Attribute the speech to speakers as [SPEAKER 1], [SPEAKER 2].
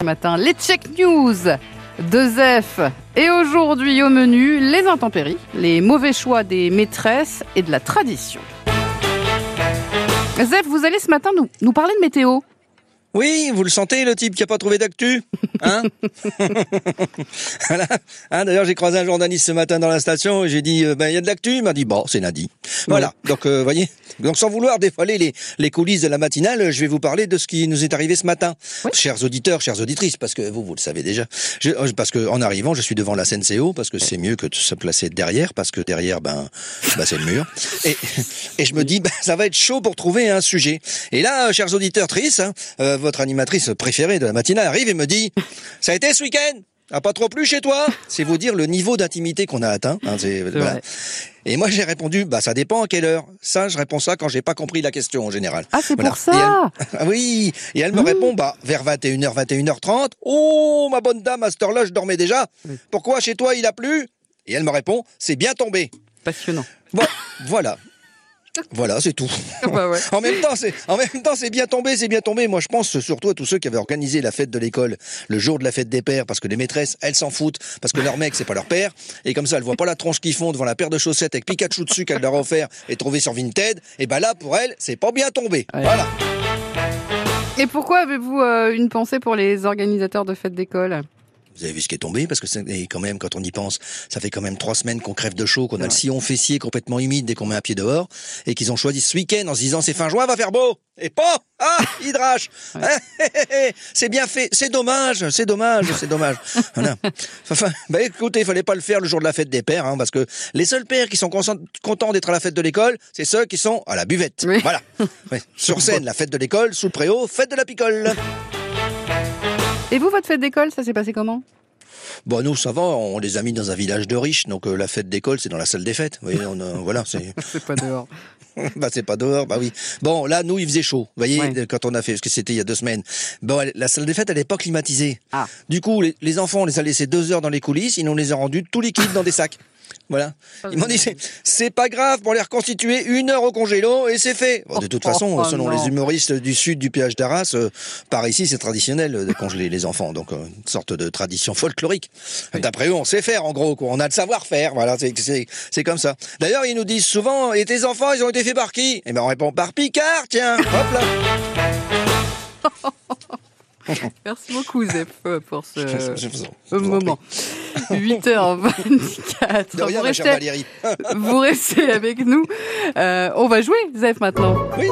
[SPEAKER 1] Ce matin, les check news de Zef. Et aujourd'hui au menu, les intempéries, les mauvais choix des maîtresses et de la tradition. Zef, vous allez ce matin nous, nous parler de météo.
[SPEAKER 2] Oui, vous le sentez, le type qui a pas trouvé d'actu Hein voilà. Hein, D'ailleurs, j'ai croisé un journaliste ce matin dans la station et j'ai dit, euh, ben, il y a de l'actu Il m'a dit, bon, c'est Nadi. Voilà. Donc, euh, voyez. Donc, sans vouloir dévoiler les, les coulisses de la matinale, je vais vous parler de ce qui nous est arrivé ce matin.
[SPEAKER 1] Oui.
[SPEAKER 2] Chers auditeurs, chères auditrices, parce que vous, vous le savez déjà. Je- euh, parce que en arrivant, je suis devant la SNCO, parce que c'est mieux que de se placer derrière, parce que derrière, ben, ben c'est le mur. Et, et je me dis, ben, ça va être chaud pour trouver un sujet. Et là, euh, chers auditeurs, Tris, hein, euh, votre animatrice préférée de la matinale arrive et me dit, ça a été ce week-end a pas trop plu chez toi C'est vous dire le niveau d'intimité qu'on a atteint. hein, c'est- voilà.
[SPEAKER 1] vrai.
[SPEAKER 2] Et moi j'ai répondu, bah ça dépend à quelle heure. Ça, je réponds ça quand j'ai pas compris la question en général.
[SPEAKER 1] Ah, c'est
[SPEAKER 2] Voilà.
[SPEAKER 1] pour ça
[SPEAKER 2] Et elle- Ah oui, et elle me répond, bah vers 21h, 21h30. Oh, ma bonne dame, à cette heure-là, je dormais déjà. Pourquoi chez toi il a plu? Et elle me répond, c'est bien tombé.
[SPEAKER 1] Passionnant.
[SPEAKER 2] Bon, voilà. Voilà, c'est tout.
[SPEAKER 1] Bah ouais.
[SPEAKER 2] En même temps, c'est en même temps c'est bien tombé, c'est bien tombé. Moi, je pense surtout à tous ceux qui avaient organisé la fête de l'école le jour de la fête des pères, parce que les maîtresses, elles s'en foutent, parce que leur mec c'est pas leur père, et comme ça, elles voient pas la tronche qu'ils font devant la paire de chaussettes avec Pikachu dessus qu'elle leur a offert et trouvé sur Vinted. Et ben là, pour elles, c'est pas bien tombé.
[SPEAKER 1] Ouais.
[SPEAKER 2] Voilà.
[SPEAKER 1] Et pourquoi avez-vous euh, une pensée pour les organisateurs de fêtes d'école?
[SPEAKER 2] Vous avez vu ce qui est tombé parce que c'est quand même quand on y pense, ça fait quand même trois semaines qu'on crève de chaud, qu'on a le sillon fessier complètement humide dès qu'on met un pied dehors, et qu'ils ont choisi ce week-end en se disant c'est fin juin, va faire beau. Et pas ah hydrache. c'est bien fait. C'est dommage, c'est dommage, c'est dommage. Voilà. Enfin, bah écoutez, il fallait pas le faire le jour de la fête des pères, hein, parce que les seuls pères qui sont contents d'être à la fête de l'école, c'est ceux qui sont à la buvette.
[SPEAKER 1] Oui.
[SPEAKER 2] Voilà. Ouais. Sur scène, la fête de l'école, sous le préau, fête de la picole.
[SPEAKER 1] Et vous, votre fête d'école, ça s'est passé comment?
[SPEAKER 2] Bon, nous, ça va, on les a mis dans un village de riches, donc euh, la fête d'école, c'est dans la salle des fêtes. Vous voyez, on, a- voilà, c'est,
[SPEAKER 1] C'est pas dehors.
[SPEAKER 2] bah, c'est pas dehors, bah oui. Bon, là, nous, il faisait chaud, vous voyez,
[SPEAKER 1] Ouais.
[SPEAKER 2] quand on a fait, parce que c'était il y a deux semaines. Bon, elle- la salle des fêtes, elle est pas climatisée.
[SPEAKER 1] Ah.
[SPEAKER 2] Du coup, les, les enfants, on les a laissés deux heures dans les coulisses, ils nous les ont rendus tout liquides dans des sacs. Voilà. Ils m'ont dit, c'est, pas grave pour les reconstituer une heure au congélo et c'est fait. Bon, de toute
[SPEAKER 1] Oh,
[SPEAKER 2] façon,
[SPEAKER 1] oh,
[SPEAKER 2] selon les humoristes du sud du péage d'Arras, euh, par ici, c'est traditionnel de congeler les enfants. Donc, euh, une sorte de tradition folklorique.
[SPEAKER 1] Oui.
[SPEAKER 2] D'après eux, on sait faire, en gros, quoi. On a le savoir-faire. Voilà, c'est, comme ça. D'ailleurs, ils nous disent souvent, et tes enfants, ils ont été faits par qui? Eh ben, on répond par Picard, tiens. Hop là.
[SPEAKER 1] Merci beaucoup, euh, pour ce, moment. 8h24.
[SPEAKER 2] De rien,
[SPEAKER 1] vous,
[SPEAKER 2] ma chère
[SPEAKER 1] restez,
[SPEAKER 2] Valérie.
[SPEAKER 1] vous restez avec nous. Euh, on va jouer, Zef, maintenant.
[SPEAKER 2] Oui.